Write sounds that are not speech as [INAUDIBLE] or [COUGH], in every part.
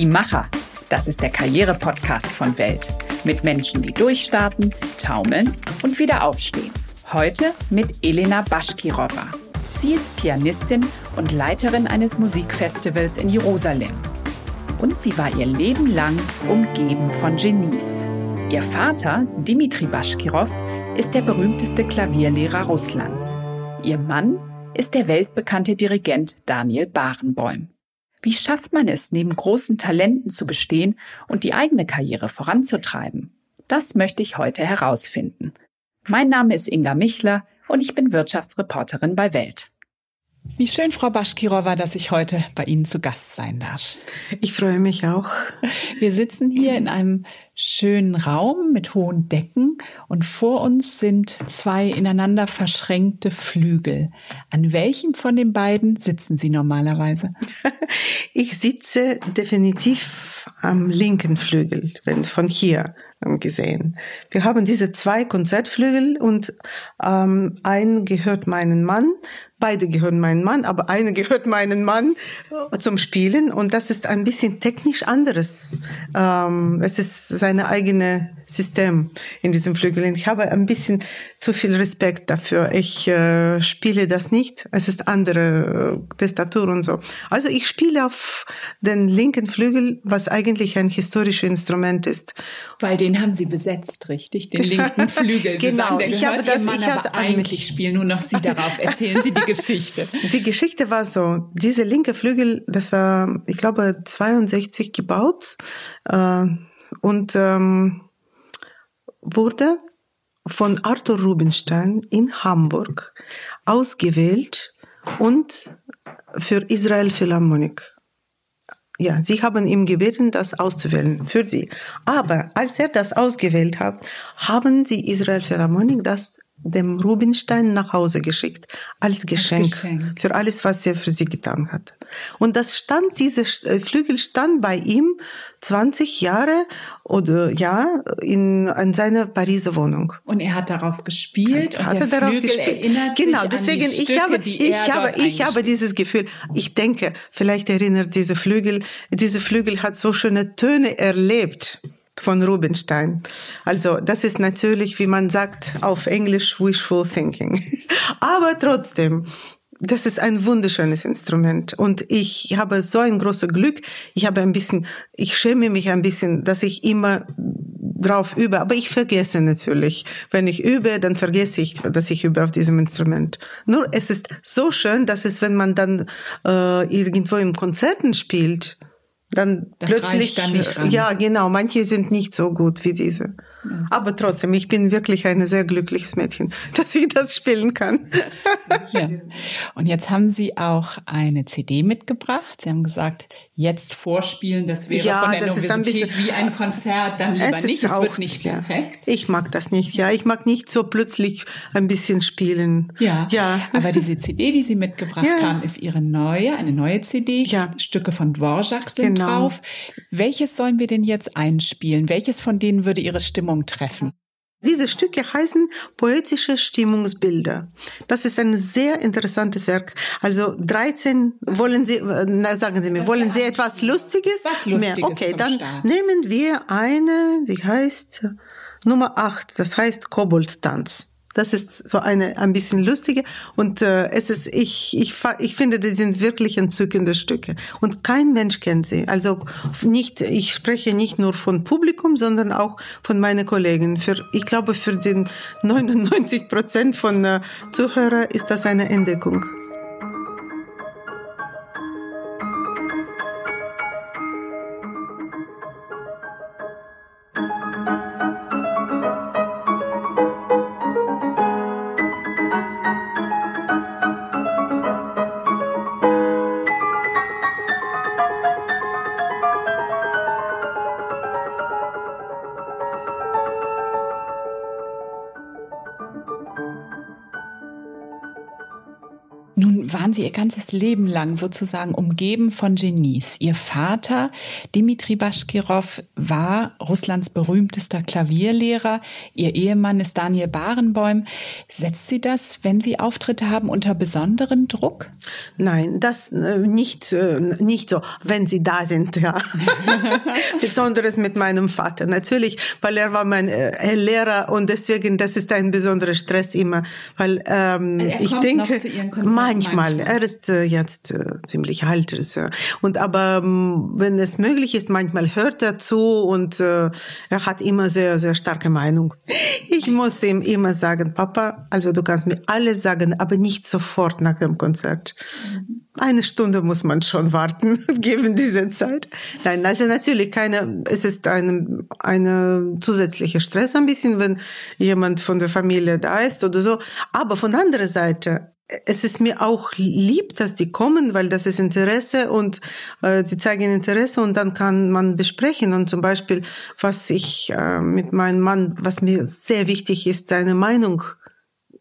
Die Macher. Das ist der Karriere-Podcast von Welt. Mit Menschen, die durchstarten, taumeln und wieder aufstehen. Heute mit Elena Baschkirova. Sie ist Pianistin und Leiterin eines Musikfestivals in Jerusalem. Und sie war ihr Leben lang umgeben von Genies. Ihr Vater, Dimitri Baschkirov, ist der berühmteste Klavierlehrer Russlands. Ihr Mann ist der weltbekannte Dirigent Daniel Barenboim. Wie schafft man es, neben großen Talenten zu bestehen und die eigene Karriere voranzutreiben? Das möchte ich heute herausfinden. Mein Name ist Inga Michler und ich bin Wirtschaftsreporterin bei Welt. Wie schön, Frau Baschkirova, dass ich heute bei Ihnen zu Gast sein darf. Ich freue mich auch. Wir sitzen hier in einem schönen Raum mit hohen Decken und vor uns sind zwei ineinander verschränkte Flügel. An welchem von den beiden sitzen Sie normalerweise? [LAUGHS] Ich sitze definitiv am linken Flügel, wenn von hier gesehen. Wir haben diese zwei Konzertflügel und ähm, ein gehört meinen Mann Beide gehören meinen Mann, aber eine [LAUGHS] gehört meinen Mann zum Spielen und das ist ein bisschen technisch anderes. Ähm, es ist seine eigene System in diesem Flügel. Ich habe ein bisschen zu viel Respekt dafür. Ich äh, spiele das nicht. Es ist andere äh, Testatur und so. Also ich spiele auf den linken Flügel, was eigentlich ein historisches Instrument ist. Weil den haben Sie besetzt, richtig? Den linken [LAUGHS] Flügel. genau. Ich habe das. Mann, ich hatte eigentlich spielen nur noch Sie darauf. Erzählen Sie die [LAUGHS] Geschichte. [LAUGHS] Die Geschichte war so: Diese linke Flügel, das war, ich glaube, 62 gebaut äh, und ähm, wurde von Arthur Rubinstein in Hamburg ausgewählt und für Israel Philharmonik. Ja, sie haben ihm gebeten, das auszuwählen für sie. Aber als er das ausgewählt hat, haben die Israel Philharmonik das dem Rubinstein nach Hause geschickt als Geschenk, als Geschenk, für alles, was er für sie getan hat. Und das stand, diese äh, Flügel stand bei ihm 20 Jahre oder ja in, in seiner Pariser Wohnung. Und er hat darauf gespielt und hat er darauf Flügel gespielt. genau, deswegen ich Stücke, habe ich habe ich habe dieses Gefühl. Ich denke, vielleicht erinnert diese Flügel, diese Flügel hat so schöne Töne erlebt von Rubinstein. Also das ist natürlich, wie man sagt auf Englisch, wishful thinking. [LAUGHS] Aber trotzdem, das ist ein wunderschönes Instrument und ich habe so ein großes Glück. Ich habe ein bisschen, ich schäme mich ein bisschen, dass ich immer drauf übe, aber ich vergesse natürlich. Wenn ich übe, dann vergesse ich, dass ich übe auf diesem Instrument. Nur es ist so schön, dass es, wenn man dann äh, irgendwo im Konzerten spielt, dann das plötzlich, dann nicht ran. ja genau, manche sind nicht so gut wie diese. Ja. Aber trotzdem, ich bin wirklich ein sehr glückliches Mädchen, [LAUGHS] dass ich das spielen kann. Ja. Und jetzt haben Sie auch eine CD mitgebracht. Sie haben gesagt, jetzt vorspielen, das wäre ja, von der das Universität ein wie ein Konzert, dann lieber es nicht, es wird nicht ja. perfekt. Ich mag das nicht, ja. Ich mag nicht so plötzlich ein bisschen spielen. Ja, ja. aber diese CD, die Sie mitgebracht ja. haben, ist Ihre neue, eine neue CD. Ja. Stücke von Dvorak sind genau. drauf. Welches sollen wir denn jetzt einspielen? Welches von denen würde Ihre Stimmung treffen? Diese Stücke heißen poetische Stimmungsbilder. Das ist ein sehr interessantes Werk. Also 13, wollen Sie, na, sagen Sie mir, wollen Sie etwas Lustiges? Was Lustiges Mehr? Okay, dann Start. nehmen wir eine, die heißt Nummer 8, das heißt Koboldtanz. Das ist so eine ein bisschen lustige und äh, es ist ich ich ich finde die sind wirklich entzückende Stücke und kein Mensch kennt sie. Also nicht ich spreche nicht nur von Publikum, sondern auch von meinen Kollegen. Für ich glaube für den 99 Prozent von äh, Zuhörer ist das eine Entdeckung. Ihr ganzes Leben lang sozusagen umgeben von Genies. Ihr Vater, Dimitri Baschkirov, war Russlands berühmtester Klavierlehrer. Ihr Ehemann ist Daniel Barenboim. Setzt Sie das, wenn Sie Auftritte haben, unter besonderen Druck? Nein, das äh, nicht, äh, nicht so, wenn Sie da sind, ja. [LAUGHS] Besonderes mit meinem Vater. Natürlich, weil er war mein äh, Lehrer und deswegen, das ist ein besonderer Stress immer, weil ähm, Er ich denke, manchmal, manchmal. Ist äh, jetzt äh, ziemlich alt. ist, Und aber ähm, wenn es möglich ist, manchmal hört er zu und äh, er hat immer sehr, sehr starke Meinung. Ich muss ihm immer sagen, Papa, also du kannst mir alles sagen, aber nicht sofort nach dem Konzert. Eine Stunde muss man schon warten, [LAUGHS] geben diese Zeit. Nein, also natürlich keine, es ist eine, eine zusätzliche Stress ein bisschen, wenn jemand von der Familie da ist oder so. Aber von anderer Seite, es ist mir auch lieb, dass die kommen, weil das ist Interesse und äh, die zeigen Interesse und dann kann man besprechen. Und zum Beispiel, was ich äh, mit meinem Mann, was mir sehr wichtig ist, seine Meinung in,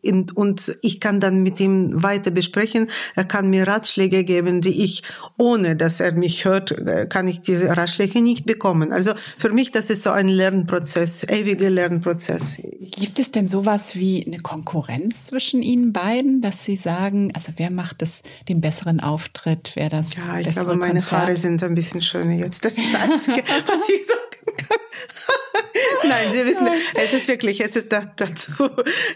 und ich kann dann mit ihm weiter besprechen. Er kann mir Ratschläge geben, die ich, ohne dass er mich hört, äh, kann ich diese Ratschläge nicht bekommen. Also für mich, das ist so ein Lernprozess, ewiger Lernprozess. Gibt es denn sowas wie eine Konkurrenz zwischen Ihnen beiden, dass Sie sagen, also wer macht das, den besseren Auftritt, wer das Ja, ich glaube, meine Konzert? Haare sind ein bisschen schöner jetzt. Das ist das Einzige, was ich sagen kann. Nein, Sie wissen, es ist wirklich, es ist da, dazu,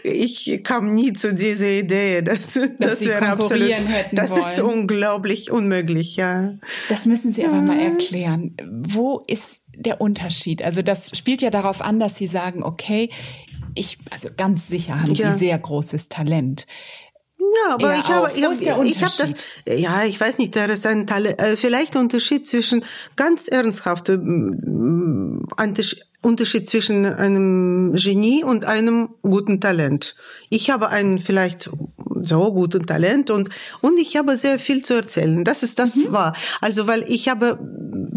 ich kam nie zu dieser Idee, dass, das Sie wäre absolut, hätten das ist wollen. unglaublich unmöglich, ja. Das müssen Sie aber mal erklären. Wo ist der Unterschied? Also das spielt ja darauf an, dass Sie sagen, okay, ich, also ganz sicher haben Ja. Sie sehr großes Talent. Ja, aber Er ich habe, ich habe, ist ich habe das, ja, ich weiß nicht, da ist ein Teil, äh, vielleicht Unterschied zwischen ganz ernsthafter mm, Untersch- Unterschied zwischen einem Genie und einem guten Talent. Ich habe einen vielleicht so guten Talent und und ich habe sehr viel zu erzählen. Das ist das war. Also weil ich habe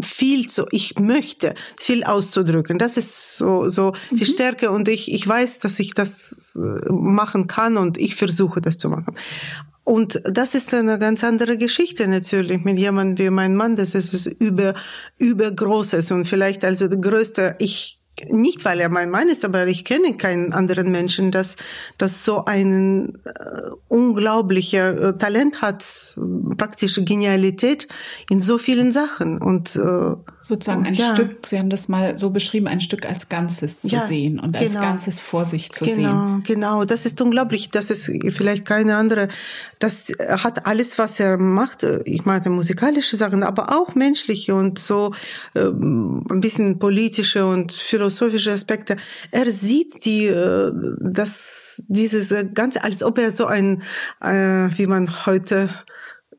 viel zu, ich möchte viel auszudrücken. Das ist so so die Stärke und ich ich weiß, dass ich das äh, machen kann und ich versuche das zu machen. Und das ist eine ganz andere Geschichte natürlich mit jemandem wie mein Mann. Das ist über, übergroßes und vielleicht also der größte, ich, nicht weil er mein Mann ist, aber ich kenne keinen anderen Menschen, das, das so ein äh, unglaublicher äh, Talent hat, äh, praktische Genialität in so vielen Sachen und äh, Sozusagen ein Ja. Stück, Sie haben das mal so beschrieben, ein Stück als Ganzes zu Ja, sehen und als genau. Ganzes vor sich zu genau, sehen. Genau, das ist unglaublich. Das ist vielleicht keine andere. Das hat alles, was er macht. Ich meine musikalische Sachen, aber auch menschliche und so ähm, ein bisschen politische und philosophische Aspekte. Er sieht die, äh, das dieses äh, ganze, als ob er so ein, äh, wie man heute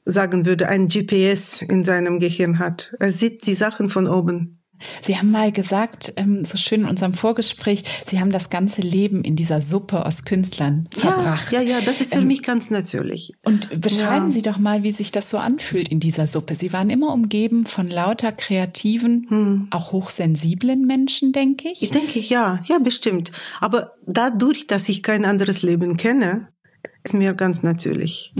sagen würde, ein GPS in seinem Gehirn hat. Er sieht die Sachen von oben. Sie haben mal gesagt, ähm, so schön in unserem Vorgespräch, Sie haben das ganze Leben in dieser Suppe aus Künstlern verbracht. Ja, ja, ja, das ist für Ähm, mich ganz natürlich. Und beschreiben Ja. Sie doch mal, wie sich das so anfühlt in dieser Suppe. Sie waren immer umgeben von lauter kreativen, Hm. auch hochsensiblen Menschen, denke ich. Ich denke, ja, ja, bestimmt. Aber dadurch, dass ich kein anderes Leben kenne, ist mir ganz natürlich.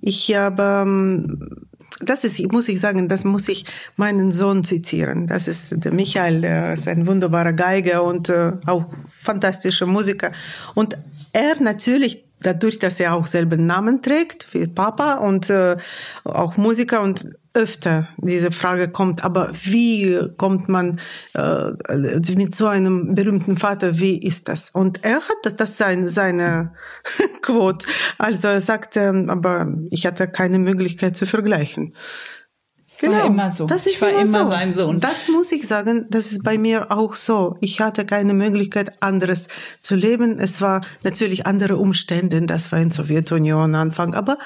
Ich habe, ähm, das ist, muss ich sagen, das muss ich meinen Sohn zitieren. Das ist der Michael, der ist ein wunderbarer Geiger und äh, auch fantastischer Musiker. Und er natürlich, dadurch, dass er auch selber Namen trägt, wie Papa und äh, auch Musiker und öfter diese Frage kommt, aber wie kommt man äh, mit so einem berühmten Vater, wie ist das? Und er hat das, das sein, seine [LAUGHS] Quote. Also er sagte, aber ich hatte keine Möglichkeit zu vergleichen. Genau. war immer so. Das Ich ist war immer so. sein Sohn. Das muss ich sagen, das ist bei mir auch so. Ich hatte keine Möglichkeit, anderes zu leben. Es war natürlich andere Umstände. Das war in Sowjetunion Anfang, aber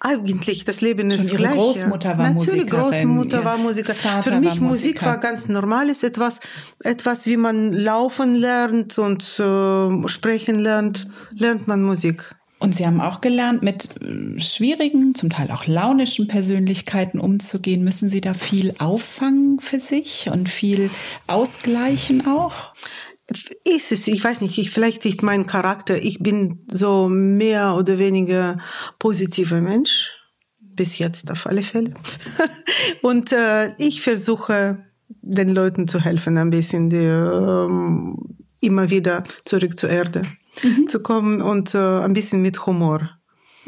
eigentlich das Leben Schon ist Ihre gleich. Großmutter war natürlich, Musikerin, Großmutter war Musiker. Vater Für mich war Musik Musiker. war ganz normales etwas, etwas wie man laufen lernt und äh, sprechen lernt, lernt man Musik. Und Sie haben auch gelernt, mit äh, schwierigen, zum Teil auch launischen Persönlichkeiten umzugehen. Müssen Sie da viel auffangen für sich und viel ausgleichen auch? ist es, ich weiß nicht, ich, vielleicht ist mein Charakter, ich bin so mehr oder weniger positiver Mensch, bis jetzt auf alle Fälle. [LAUGHS] Und äh, ich versuche den Leuten zu helfen, ein bisschen die, ähm, immer wieder zurück zur Erde mhm. zu kommen und äh, ein bisschen mit Humor.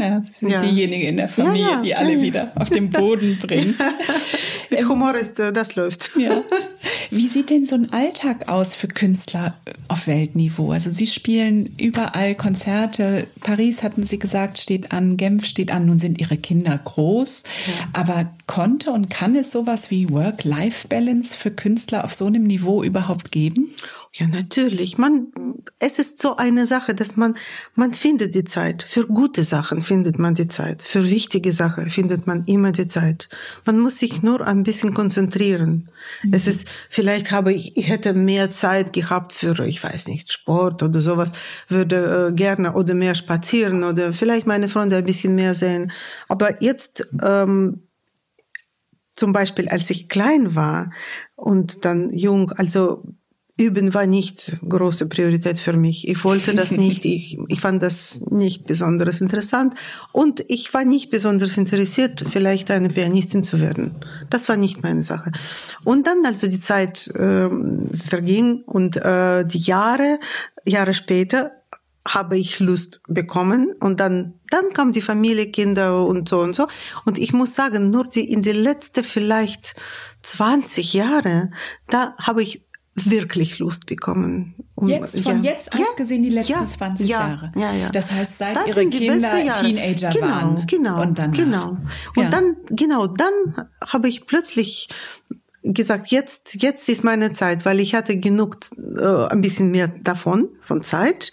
Ja, Sie sind ja. diejenige in der Familie, ja, ja. die alle wieder auf den Boden [LAUGHS] bringt. [LAUGHS] mit Humor ist, äh, das läuft. Ja. [LAUGHS] Wie sieht denn so ein Alltag aus für Künstler auf Weltniveau? Also Sie spielen überall Konzerte. Paris hatten Sie gesagt, steht an, Genf steht an. Nun sind Ihre Kinder groß. Aber konnte und kann es sowas wie Work-Life-Balance für Künstler auf so einem Niveau überhaupt geben? Ja, natürlich. Man, es ist so eine Sache, dass man, man findet die Zeit. Für gute Sachen findet man die Zeit. Für wichtige Sachen findet man immer die Zeit. Man muss sich nur ein bisschen konzentrieren. Mhm. Es ist, vielleicht habe ich, ich hätte mehr Zeit gehabt für, ich weiß nicht, Sport oder sowas, würde äh, gerne oder mehr spazieren oder vielleicht meine Freunde ein bisschen mehr sehen. Aber jetzt, ähm, zum Beispiel, als ich klein war und dann jung, also Üben war nicht große Priorität für mich. Ich wollte das [LAUGHS] nicht. Ich, ich fand das nicht besonders interessant. Und ich war nicht besonders interessiert, vielleicht eine Pianistin zu werden. Das war nicht meine Sache. Und dann, also die Zeit äh, verging und äh, die Jahre, Jahre später, habe ich Lust bekommen und dann dann kam die Familie, Kinder und so und so und ich muss sagen, nur die in die letzte vielleicht 20 Jahre, da habe ich wirklich Lust bekommen. Um, jetzt, von ja. jetzt aus ja, gesehen die letzten ja, 20 Jahre. Ja, ja. Das heißt, seit das ihre Kinder Teenager genau, waren. Genau, und dann genau. Und dann, genau, dann habe ich plötzlich gesagt, jetzt, jetzt ist meine Zeit, weil ich hatte genug, äh, ein bisschen mehr davon, von Zeit,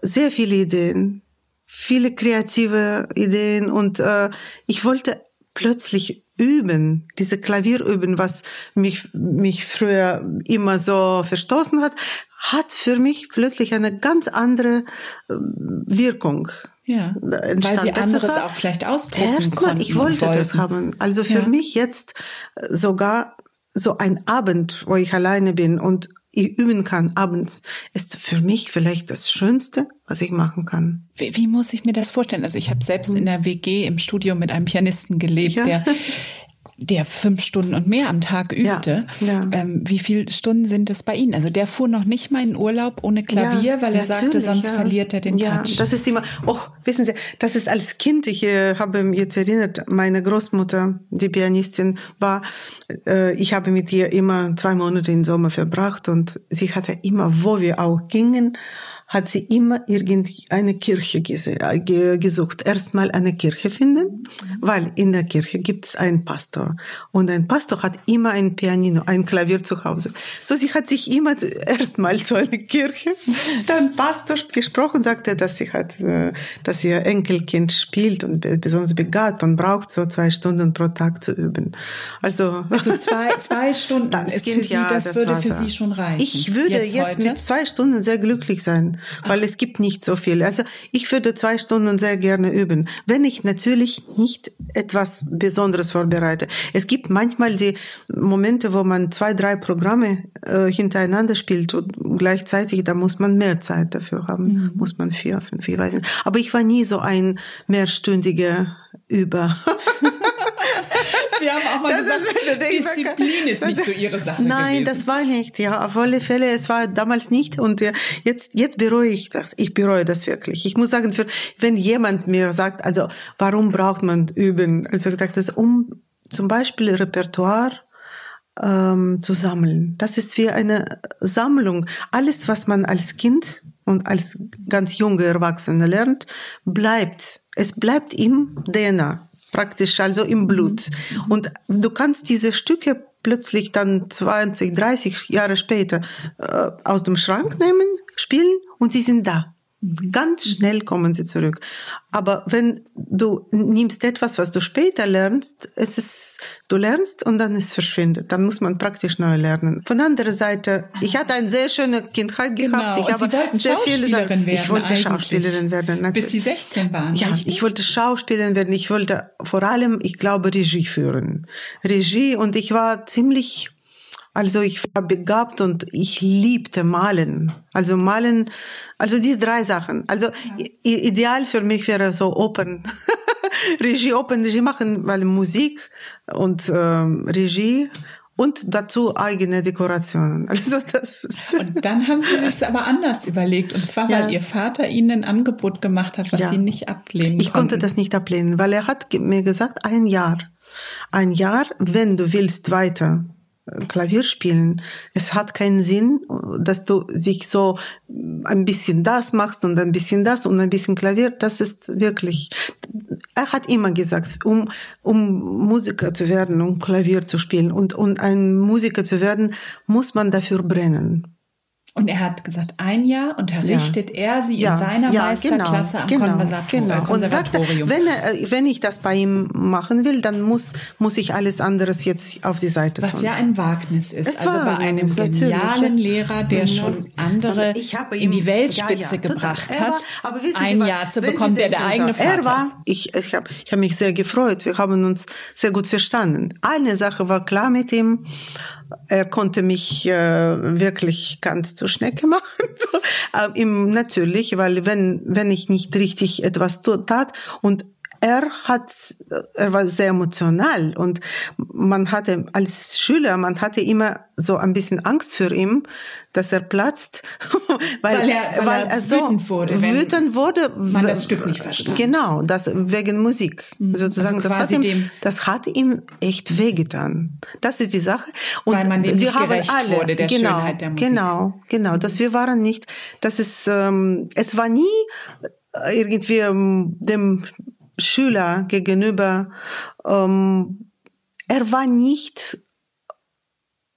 sehr viele Ideen, viele kreative Ideen und äh, ich wollte plötzlich üben, diese Klavier üben, was mich, mich früher immer so verstoßen hat, hat für mich plötzlich eine ganz andere äh, Wirkung. Ja, weil sie anderes war, auch vielleicht ausdrücken Erstmal, ich wollte das haben. Also für ja. mich jetzt sogar so ein Abend, wo ich alleine bin und üben kann abends, ist für mich vielleicht das Schönste, was ich machen kann. Wie, wie muss ich mir das vorstellen? Also ich habe selbst in der WG im Studio mit einem Pianisten gelebt, ja. der [LAUGHS] der fünf Stunden und mehr am Tag übte. Ja, ja. Ähm, wie viele Stunden sind das bei Ihnen? Also der fuhr noch nicht mal in Urlaub ohne Klavier, ja, weil er sagte, sonst verliert er den ja, Touch. Das ist immer, oh, wissen Sie, das ist als Kind, ich äh, habe mich jetzt erinnert, meine Großmutter, die Pianistin war, äh, ich habe mit ihr immer zwei Monate im Sommer verbracht und sie hatte immer, wo wir auch gingen, hat sie immer irgendeine Kirche äh, gesucht. Erstmal eine Kirche finden, weil in der Kirche gibt es einen Pastor. Und ein Pastor hat immer ein Pianino, ein Klavier zu Hause. So, sie hat sich immer [LAUGHS] erstmal zu einer Kirche, dann Pastor gesprochen, sagte, dass sie hat, äh, dass ihr Enkelkind spielt und besonders begabt und braucht so zwei Stunden pro Tag zu üben. Also, also zwei, [LAUGHS] zwei Stunden das ist kind, für sie, ja, das, das würde für Sie schon reichen. Ich würde jetzt, jetzt mit zwei Stunden sehr glücklich sein weil es gibt nicht so viel. Also ich würde zwei Stunden sehr gerne üben, wenn ich natürlich nicht etwas Besonderes vorbereite. Es gibt manchmal die Momente, wo man zwei, drei Programme äh, hintereinander spielt und gleichzeitig, da muss man mehr Zeit dafür haben, mhm. muss man vier, fünf, ich weiß nicht. Aber ich war nie so ein mehrstündiger Über. [LAUGHS] Sie haben auch mal das gesagt, ist, Disziplin ist nicht so Ihre Sache Nein, gewesen. das war nicht. Ja, auf alle Fälle, es war damals nicht. Und jetzt, jetzt bereue ich das. Ich bereue das wirklich. Ich muss sagen, für, wenn jemand mir sagt, also, warum braucht man üben? Also, ich dachte, das um zum Beispiel Repertoire ähm, zu sammeln. Das ist wie eine Sammlung. Alles, was man als Kind und als ganz junge Erwachsene lernt, bleibt. Es bleibt im DNA praktisch also im Blut. Und du kannst diese Stücke plötzlich dann 20, 30 Jahre später äh, aus dem Schrank nehmen, spielen und sie sind da. Ganz schnell kommen sie zurück. Aber wenn du nimmst etwas, was du später lernst, es ist, du lernst und dann es verschwindet. Dann muss man praktisch neu lernen. Von anderer Seite, ich hatte eine sehr schöne Kindheit genau. gehabt. Ich habe sehr viele Sachen. Ich wollte Schauspielerin werden. Natürlich. Bis Sie 16 waren. Ja, richtig? ich wollte Schauspielerin werden. Ich wollte vor allem, ich glaube, Regie führen. Regie und ich war ziemlich Also ich war begabt und ich liebte Malen. Also Malen, also diese drei Sachen. Also ja. ideal für mich wäre so Open, [LAUGHS] Regie, Open Regie machen, weil Musik und äh, Regie und dazu eigene Dekorationen. [LAUGHS] Also das und dann haben Sie es aber anders überlegt. Und zwar, weil ja. Ihr Vater Ihnen ein Angebot gemacht hat, was ja. Sie nicht ablehnen Ich konnte das nicht ablehnen, weil er hat mir gesagt, ein Jahr. Ein Jahr, wenn du willst weiter Klavier spielen. Es hat keinen Sinn, dass du sich so ein bisschen das machst und ein bisschen das und ein bisschen Klavier. Das ist wirklich, er hat immer gesagt, um, um Musiker zu werden, um Klavier zu spielen und, und ein Musiker zu werden, muss man dafür brennen. Und er hat gesagt, ein Jahr unterrichtet ja. er sie ja, in seiner ja, Meisterklasse genau, am genau. Genau. Und sagte, wenn, er, wenn ich das bei ihm machen will, dann muss, muss ich alles anderes jetzt auf die Seite Was tun. Was ja ein Wagnis ist. Es also bei einem genialen Lehrer, der genau. schon andere in die Weltspitze gebracht war, hat, ein was, Jahr zu bekommen, der der eigene Vater er war, ist. Ich, ich habe ich hab mich sehr gefreut. Wir haben uns sehr gut verstanden. Eine Sache war klar mit ihm er konnte mich äh, wirklich ganz zur Schnecke machen. [LAUGHS] äh, ihm natürlich, weil wenn wenn ich nicht richtig etwas tat und er hat, er war sehr emotional und man hatte als Schüler, man hatte immer so ein bisschen Angst für ihn, dass er platzt, [LAUGHS] weil, weil er, weil, weil er, so wütend wurde, wütend wurde, man das Stück nicht verstand. Genau, das wegen Musik mhm. sozusagen. Also das, hat ihm, das hat ihm echt wehgetan. Das ist die Sache. Und weil man dem wir nicht haben alle, wurde der genau, Schönheit der Musik. Genau, genau. Dass wir waren nicht, das ist, ähm, es war nie irgendwie ähm, dem Schüler gegenüber, ähm, er war nicht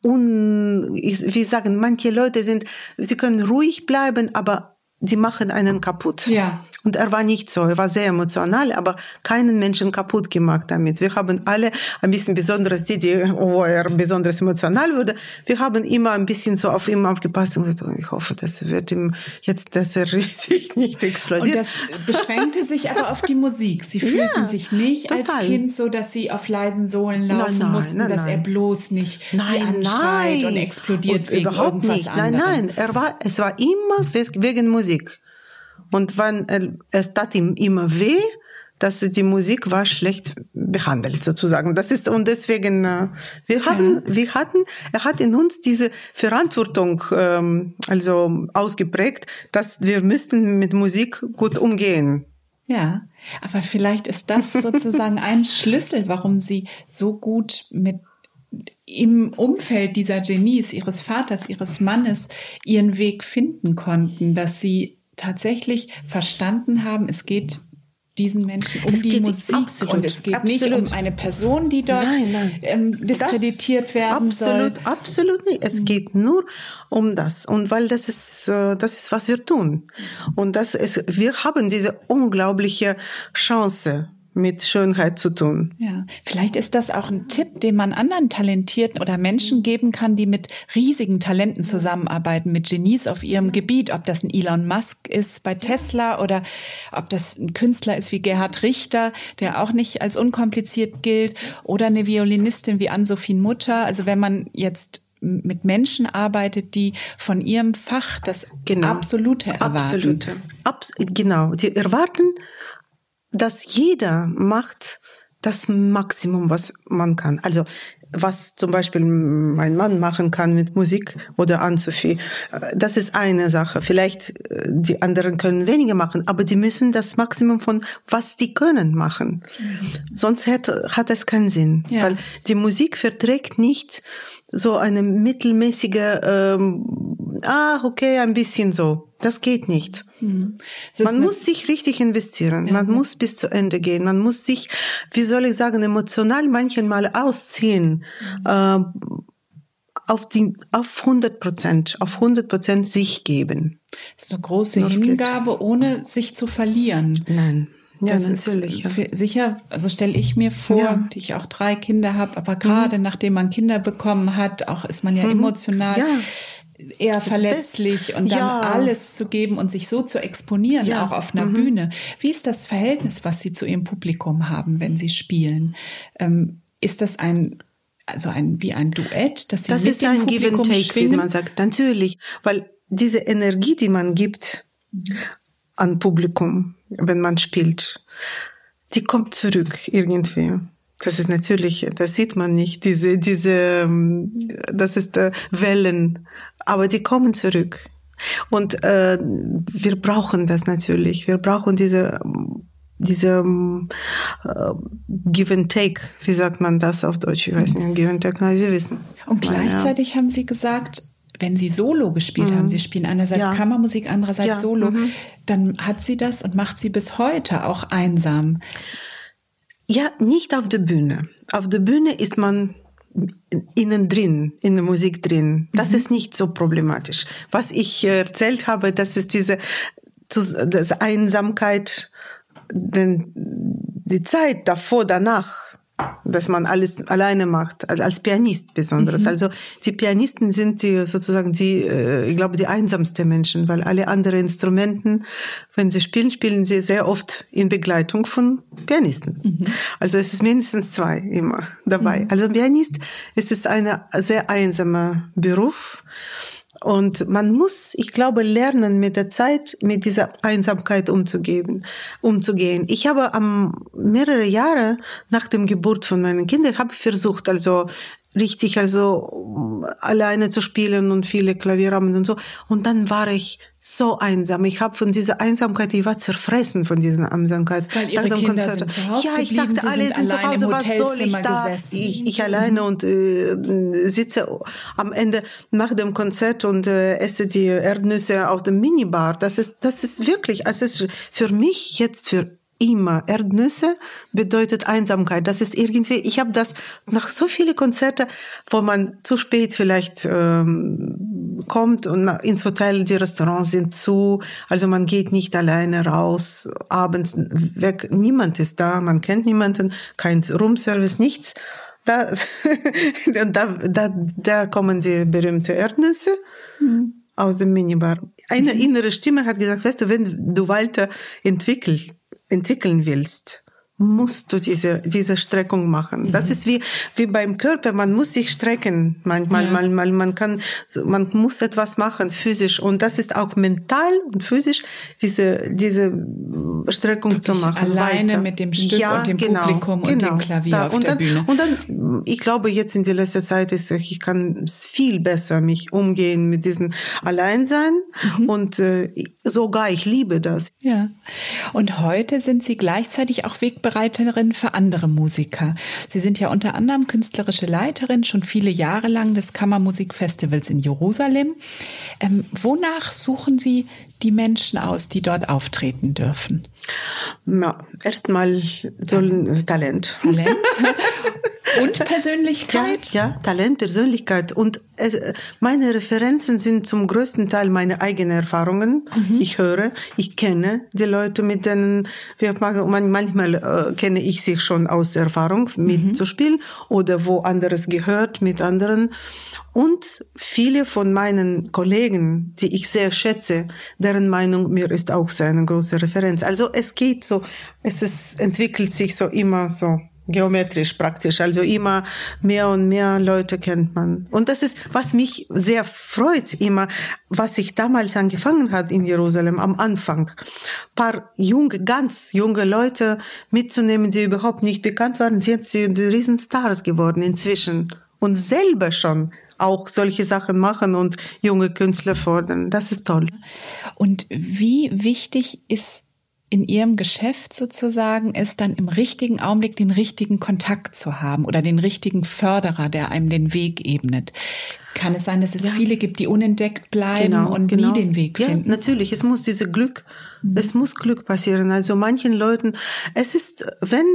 un, wie sagen, manche Leute sind, sie können ruhig bleiben, aber sie machen einen kaputt. Ja. Und er war nicht so, er war sehr emotional, aber keinen Menschen kaputt gemacht damit. Wir haben alle ein bisschen besonders die, die, wo er besonders emotional wurde, wir haben immer ein bisschen so auf ihn aufgepasst und gesagt, ich hoffe, das wird ihm jetzt, dass er [LAUGHS] sich nicht explodiert. Und das beschränkte sich aber auf die Musik. Sie fühlten ja, sich nicht total. als Kind so, dass sie auf leisen Sohlen laufen nein, nein, mussten, nein, dass er bloß nicht nein, anschreit und explodiert und wegen überhaupt irgendwas nicht. Nein, nein, er war, es war immer wegen Musik. Und wenn er, es tat ihm immer weh, dass die Musik war schlecht behandelt sozusagen. Das ist und deswegen äh, wir haben wir hatten er hat in uns diese Verantwortung ähm, also ausgeprägt, dass wir müssten mit Musik gut umgehen. Ja, aber vielleicht ist das [LAUGHS] sozusagen ein Schlüssel, warum Sie so gut mit im Umfeld dieser Genies, ihres Vaters, ihres Mannes, ihren Weg finden konnten, dass sie tatsächlich verstanden haben, es geht diesen Menschen um es die Musik absolut, und es geht absolut. nicht um eine Person, die dort nein, nein. Ähm, diskreditiert das werden absolut, soll. Absolut nicht. Es mhm. geht nur um das und weil das ist äh, das ist was wir tun und das ist wir haben diese unglaubliche Chance mit Schönheit zu tun. Ja, vielleicht ist das auch ein Tipp, den man anderen Talentierten oder Menschen geben kann, die mit riesigen Talenten zusammenarbeiten, mit Genies auf ihrem Gebiet, ob das ein Elon Musk ist bei Tesla oder ob das ein Künstler ist wie Gerhard Richter, der auch nicht als unkompliziert gilt, oder eine Violinistin wie Ann-Sophie Mutter. Also wenn man jetzt mit Menschen arbeitet, die von ihrem Fach das genau. Absolute erwarten. Absolute. Abs genau. Die erwarten dass jeder macht das Maximum, was man kann. Also was zum Beispiel mein Mann machen kann mit Musik oder Ann-Sophie, das ist eine Sache. Vielleicht äh, die anderen können weniger machen, aber die müssen das Maximum von was die können machen. Mhm. Sonst hat, hat es keinen Sinn, ja. weil die Musik verträgt nicht so eine mittelmäßige, ähm, ah, okay, ein bisschen so. Das geht nicht. Mhm. Das man muss sich richtig investieren. Ja. Man muss bis zu Ende gehen. Man muss sich, wie soll ich sagen, emotional manchmal ausziehen. Mhm. Äh, auf die, auf 100 Prozent, auf 100 Prozent sich geben. Das ist eine große Hingabe, ohne sich zu verlieren. Nein. Ja, das natürlich. Ist ja. sicher, also stelle ich mir vor, ja. die ich auch drei Kinder habe, aber gerade mhm. nachdem man Kinder bekommen hat, auch ist man ja mhm. emotional. Ja eher verletzlich und dann ja. alles zu geben und sich so zu exponieren, ja. auch auf einer mhm. Bühne. Wie ist das Verhältnis, was Sie zu Ihrem Publikum haben, wenn Sie spielen? Ähm, ist das ein also ein, wie ein Duett, dass sie Das mit ist dem ein Publikum Give and Take, schwingen? wie man sagt. Natürlich, weil diese Energie, die man gibt an Publikum, wenn man spielt, die kommt zurück irgendwie. Das ist natürlich, das sieht man nicht, diese, diese, ähm, das ist äh, Wellen, aber die kommen zurück. Und äh, wir brauchen das natürlich. Wir brauchen diese, diese ähm, äh, Give and Take. Wie sagt man das auf Deutsch? Ich weiß nicht. Give and Take, na, Sie wissen. Und Meine, ja. gleichzeitig haben Sie gesagt, wenn Sie Solo gespielt haben, Sie spielen einerseits Ja. Kammermusik, andererseits Ja, Solo, mhm. dann hat sie das und macht sie bis heute auch einsam. Ja, nicht auf der Bühne. Auf der Bühne ist man innen drin, in der Musik drin. Das ist nicht so problematisch. Was ich äh, erzählt habe, das ist diese das Einsamkeit, denn die Zeit davor, danach, dass man alles alleine macht, als- Pianist besonders. Also die Pianisten sind die sozusagen die, äh, ich glaube, die einsamste Menschen, weil alle anderen Instrumenten, wenn sie spielen, spielen sie sehr oft in Begleitung von Pianisten. Also es ist mindestens zwei immer dabei. Also Pianist ist es ein sehr einsamer Beruf. Und man muss, ich glaube, lernen mit der Zeit mit dieser Einsamkeit umzugehen, umzugehen. Ich habe am mehrere Jahre nach dem Geburt von meinen Kindern habe versucht, also richtig, also alleine zu spielen und viele Klavierabende und so. Und dann war ich so einsam. Ich habe von dieser Einsamkeit, ich war zerfressen von dieser Einsamkeit. Weil Ihre Kinder Konzert. sind zu Hause Ja, ich dachte, Sie alle sind sind zu Hause, was soll ich da? gesessen. Ich, ich alleine [LAUGHS] und äh, sitze am Ende nach dem Konzert und äh, esse die Erdnüsse aus dem Minibar. Das ist, das ist wirklich, also es ist für mich jetzt für immer. Erdnüsse bedeutet Einsamkeit. Das ist irgendwie, ich habe das nach so viele Konzerte, wo man zu spät vielleicht ähm, kommt und ins Hotel, die Restaurants sind zu, also man geht nicht alleine raus, abends weg, niemand ist da, man kennt niemanden, kein Roomservice, nichts. Da, [LAUGHS] da, da, da kommen die berühmten Erdnüsse aus dem Minibar. Eine [LAUGHS] innere Stimme hat gesagt, weißt du, wenn du weiter entwickelt, entwickeln willst, musst du diese, diese Streckung machen. Das ist wie, wie beim Körper. Man muss sich strecken. Manchmal, Ja. manchmal, man kann, man muss etwas machen, physisch. Und das ist auch mental und physisch, diese, diese Streckung zu Wirklich machen. alleine weiter. mit dem Stück und dem Publikum und dem Klavier Da- auf und der dann, Bühne. Und dann, ich glaube, jetzt in der letzten Zeit ist, ich kann viel besser mich umgehen mit diesem Alleinsein. Mhm. Und äh, sogar, ich liebe das. Ja. Und heute sind Sie gleichzeitig auch Wegbereiterin für andere Musiker. Sie sind ja unter anderem künstlerische Leiterin schon viele Jahre lang des Kammermusikfestivals in Jerusalem. Ähm, wonach suchen Sie die Menschen aus, die dort auftreten dürfen? Ja, erstmal sollen also Talent. Talent [LAUGHS] und Persönlichkeit? Ja, ja, Talent, Persönlichkeit. Und äh, meine Referenzen sind zum größten Teil meine eigenen Erfahrungen. Ich höre, ich kenne die Leute, mit denen wir Manchmal äh, kenne ich sie schon aus Erfahrung mitzuspielen oder wo anderes gehört mit anderen. Und viele von meinen Kollegen, die ich sehr schätze, deren Meinung mir ist auch so eine große Referenz. Also es geht so, es ist, entwickelt sich so immer so geometrisch praktisch. Also immer mehr und mehr Leute kennt man. Und das ist, was mich sehr freut, immer, was ich damals angefangen hat in Jerusalem am Anfang. Paar junge, ganz junge Leute mitzunehmen, die überhaupt nicht bekannt waren, sind sie Riesenstars geworden inzwischen. Und selber schon auch solche Sachen machen und junge Künstler fordern. Das ist toll. Und wie wichtig ist in Ihrem Geschäft sozusagen, ist dann im richtigen Augenblick den richtigen Kontakt zu haben oder den richtigen Förderer, der einem den Weg ebnet. Kann es sein, dass es viele gibt, die unentdeckt bleiben und nie den Weg Genau, ja, finden? Natürlich, es muss diese Glück, es muss Glück passieren. Also manchen Leuten, es ist, wenn,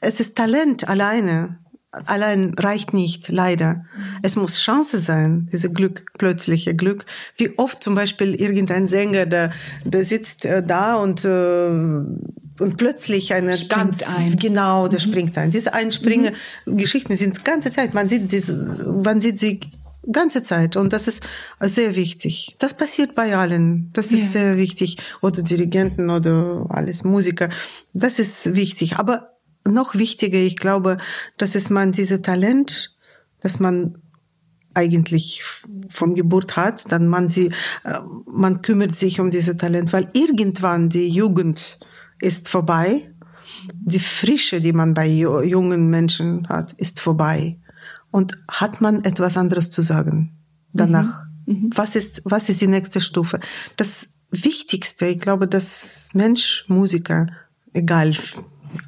es ist Talent alleine. Allein reicht nicht, leider. Es muss Chance sein, diese Glück, plötzliche Glück. Wie oft zum Beispiel irgendein Sänger, der, der sitzt äh, da und, äh, und plötzlich eine Springt ganz, ein. genau, der springt ein. Diese einspringen Geschichten sind ganze Zeit, man sieht diese, man sieht sie ganze Zeit und das ist sehr wichtig. Das passiert bei allen. Das ist Ja. sehr wichtig. Oder Dirigenten oder alles Musiker. Das ist wichtig. Aber noch wichtiger, ich glaube, dass es man diese Talent dass man eigentlich von Geburt hat, dann man sie, äh, man kümmert sich um diese Talent, weil irgendwann die Jugend ist vorbei, die Frische, die man bei jungen Menschen hat, ist vorbei und hat man etwas anderes zu sagen danach. Mhm. Mhm. Was ist, was ist die nächste Stufe? Das Wichtigste, ich glaube, dass Mensch, Musiker, egal,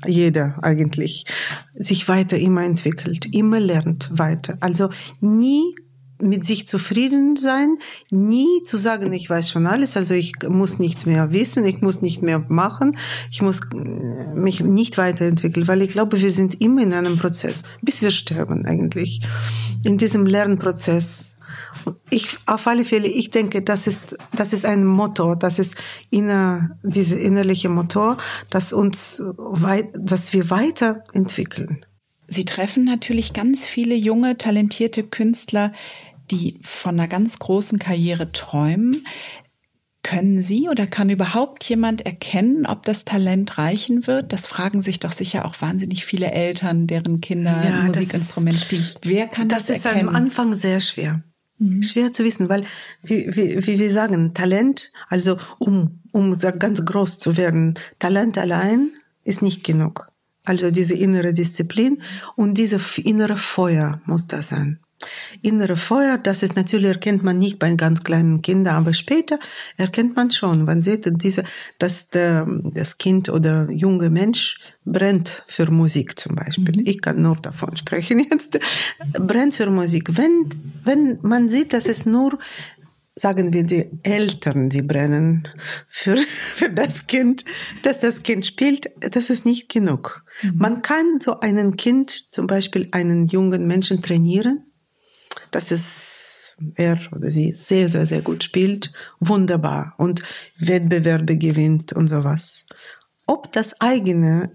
jeder eigentlich, sich weiter immer entwickelt, immer lernt weiter. Also nie mit sich zufrieden sein, nie zu sagen, ich weiß schon alles, also ich muss nichts mehr wissen, ich muss nicht mehr machen, ich muss mich nicht weiterentwickeln, weil ich glaube, wir sind immer in einem Prozess, bis wir sterben eigentlich, in diesem Lernprozess ich, auf alle Fälle, ich denke, das ist, das ist ein Motor, das ist inner, diese innerliche Motor, das uns weit, dass wir weiterentwickeln. Sie treffen natürlich ganz viele junge, talentierte Künstler, die von einer ganz großen Karriere träumen. Können Sie oder kann überhaupt jemand erkennen, ob das Talent reichen wird? Das fragen sich doch sicher auch wahnsinnig viele Eltern, deren Kinder ja, Musikinstrument spielen. Wer kann das, das erkennen? Das ist am Anfang sehr schwer. Mhm. Schwer zu wissen, weil, wie, wie, wie wir sagen, Talent, also um, um ganz groß zu werden, Talent allein ist nicht genug. Also diese innere Disziplin und diese innere Feuer muss da sein. Innere Feuer, das ist natürlich erkennt man nicht bei ganz kleinen Kindern, aber später erkennt man schon. Man sieht diese, dass der, das Kind oder junge Mensch brennt für Musik zum Beispiel. Mhm. Ich kann nur davon sprechen jetzt. brennt für Musik. Wenn, wenn man sieht, dass es nur sagen wir die Eltern, die brennen für, [LAUGHS] für das Kind, dass das Kind spielt, das ist nicht genug. Mhm. Man kann so einen Kind, zum Beispiel einen jungen Menschen trainieren, dass es er oder sie sehr, sehr, sehr gut spielt, wunderbar und Wettbewerbe gewinnt und sowas. Ob das eigene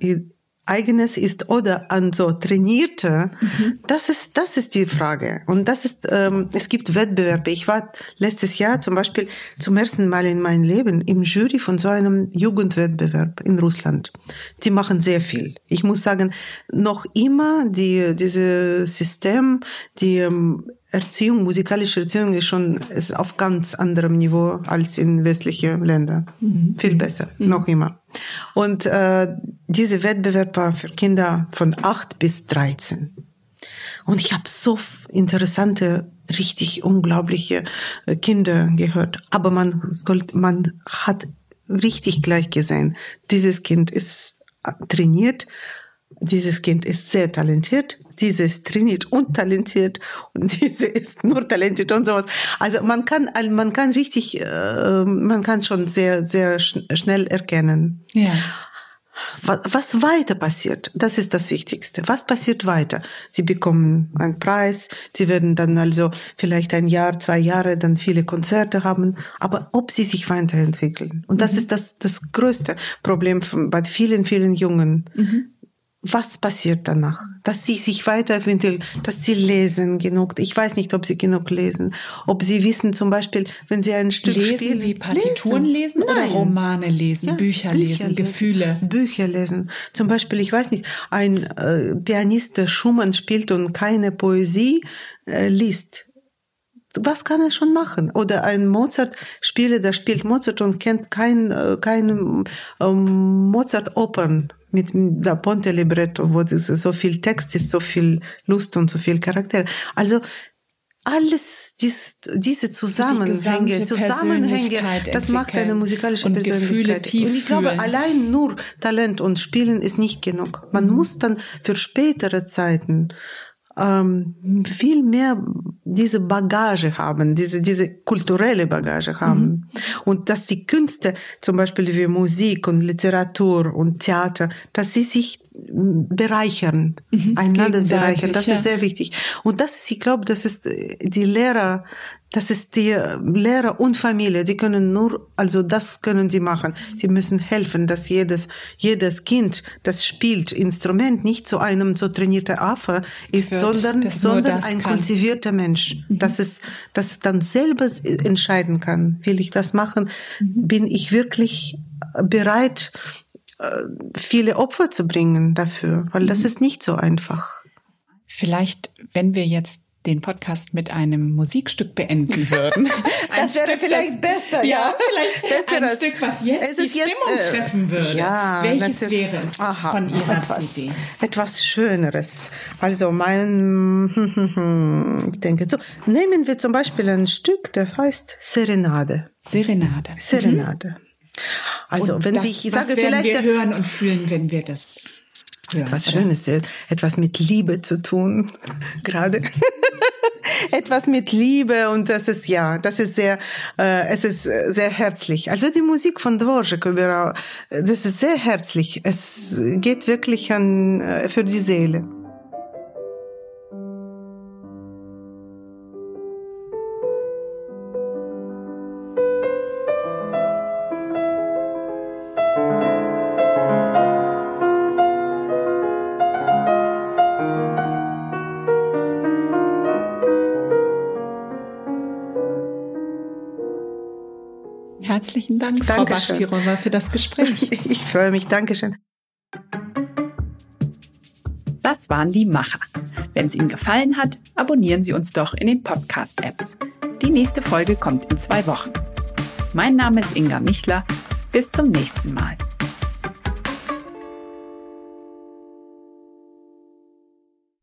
eigenes ist oder an so trainierte, mhm. das ist das ist die Frage. Und das ist ähm, es gibt Wettbewerbe. Ich war letztes Jahr zum Beispiel zum ersten Mal in meinem Leben im Jury von so einem Jugendwettbewerb in Russland. Die machen sehr viel. Ich muss sagen, noch immer die diese System, die ähm, Erziehung, musikalische Erziehung ist schon ist auf ganz anderem Niveau als in westliche Länder. Mhm. Viel besser, mhm. noch immer. Und äh, diese Wettbewerb war für Kinder von acht bis dreizehn. Und ich habe so interessante, richtig unglaubliche äh, Kinder gehört. Aber man, man hat richtig gleich gesehen, dieses Kind ist äh, trainiert dieses Kind ist sehr talentiert, diese ist trainiert und talentiert und [LAUGHS] diese ist nur talentiert und sowas. Also man kann, man kann richtig, äh, man kann schon sehr, sehr schnell erkennen. Ja. Was weiter passiert, das ist das Wichtigste. Was passiert weiter? Sie bekommen einen Preis, sie werden dann also vielleicht ein Jahr, zwei Jahre dann viele Konzerte haben, aber ob sie sich weiterentwickeln. Und das mhm. ist das, das größte Problem bei vielen, vielen Jungen. Mhm was passiert danach? Dass sie sich weiterentwickeln, dass sie lesen genug. Ich weiß nicht, ob sie genug lesen. Ob sie wissen zum Beispiel, wenn sie ein Stück lesen spielen. wie Partituren lesen, lesen oder Romane lesen, ja, Bücher, Bücher, lesen, Gefühle. Bücher lesen. Zum Beispiel, ich weiß nicht, ein äh, Pianist, der Schumann spielt und keine Poesie äh, liest was kann er schon machen? Oder ein Mozart-Spieler, der spielt Mozart und kennt kein, äh, kein ähm, Mozart-Opern mit der Ponte Libretto, wo das so viel Text ist, so viel Lust und so viel Charakter. Also alles dies, diese Zusammenhänge, die Zusammenhänge, das macht eine musikalische und Persönlichkeit. Gefühle und ich glaube, fühlen. allein nur Talent und Spielen ist nicht genug. Man mhm. muss dann für spätere Zeiten ähm, viel mehr diese Bagage haben, diese, diese kulturelle Bagage haben. Mhm. Und dass die Künste, zum Beispiel wie Musik und Literatur und Theater, dass sie sich bereichern, mhm. einander bereichern. Das ja. ist sehr wichtig. Und das ist, ich glaube, das ist die Lehrer, das ist die Lehrer und Familie, die können nur, also das können sie machen. Sie müssen helfen, dass jedes, jedes Kind, das spielt Instrument, nicht zu einem so trainierter Affe ist, Wird, sondern, sondern ein kann. kultivierter Mensch. Mhm. Das ist, das dann selber entscheiden kann. Will ich das machen? Mhm. Bin ich wirklich bereit, äh, viele Opfer zu bringen dafür? Weil das mhm. ist nicht so einfach. Vielleicht, wenn wir jetzt den Podcast mit einem Musikstück beenden würden. [LAUGHS] Ein das wäre Stück, vielleicht das, besser, ja. vielleicht [LAUGHS] besser ein Stück, was jetzt die Stimmung jetzt, äh, treffen würde. Ja, Welches wäre es Aha, von Ihrer etwas, CD? Etwas Schöneres. Also mein, [LAUGHS] ich denke so, nehmen wir zum Beispiel ein Stück, das heißt Serenade. Serenade. Serenade. Mhm. Also und wenn das, ich sage vielleicht wir hören und fühlen, wenn wir das hören, etwas oder? Schönes, etwas mit Liebe zu tun [LAUGHS] gerade. [LAUGHS] etwas mit Liebe und das ist ja, das ist sehr, äh, es ist sehr herzlich. Also die Musik von Dvorak, das ist sehr herzlich. Es geht wirklich an äh, für die Seele. Dank, Frau Baschkirova, für das Gespräch. [LAUGHS] Ich freue mich. Dankeschön. Das waren die Macher. Wenn es Ihnen gefallen hat, abonnieren Sie uns doch in den Podcast-Apps. Die nächste Folge kommt in zwei Wochen. Mein Name ist Inga Michler. Bis zum nächsten Mal.